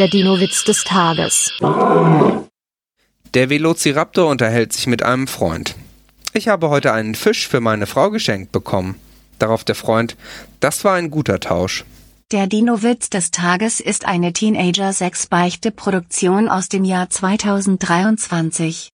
Der Dino-Witz des Tages. Der Velociraptor unterhält sich mit einem Freund. Ich habe heute einen Fisch für meine Frau geschenkt bekommen. Darauf der Freund, das war ein guter Tausch. Der Dino-Witz des Tages ist eine Teenager-6-Beichte-Produktion aus dem Jahr 2023.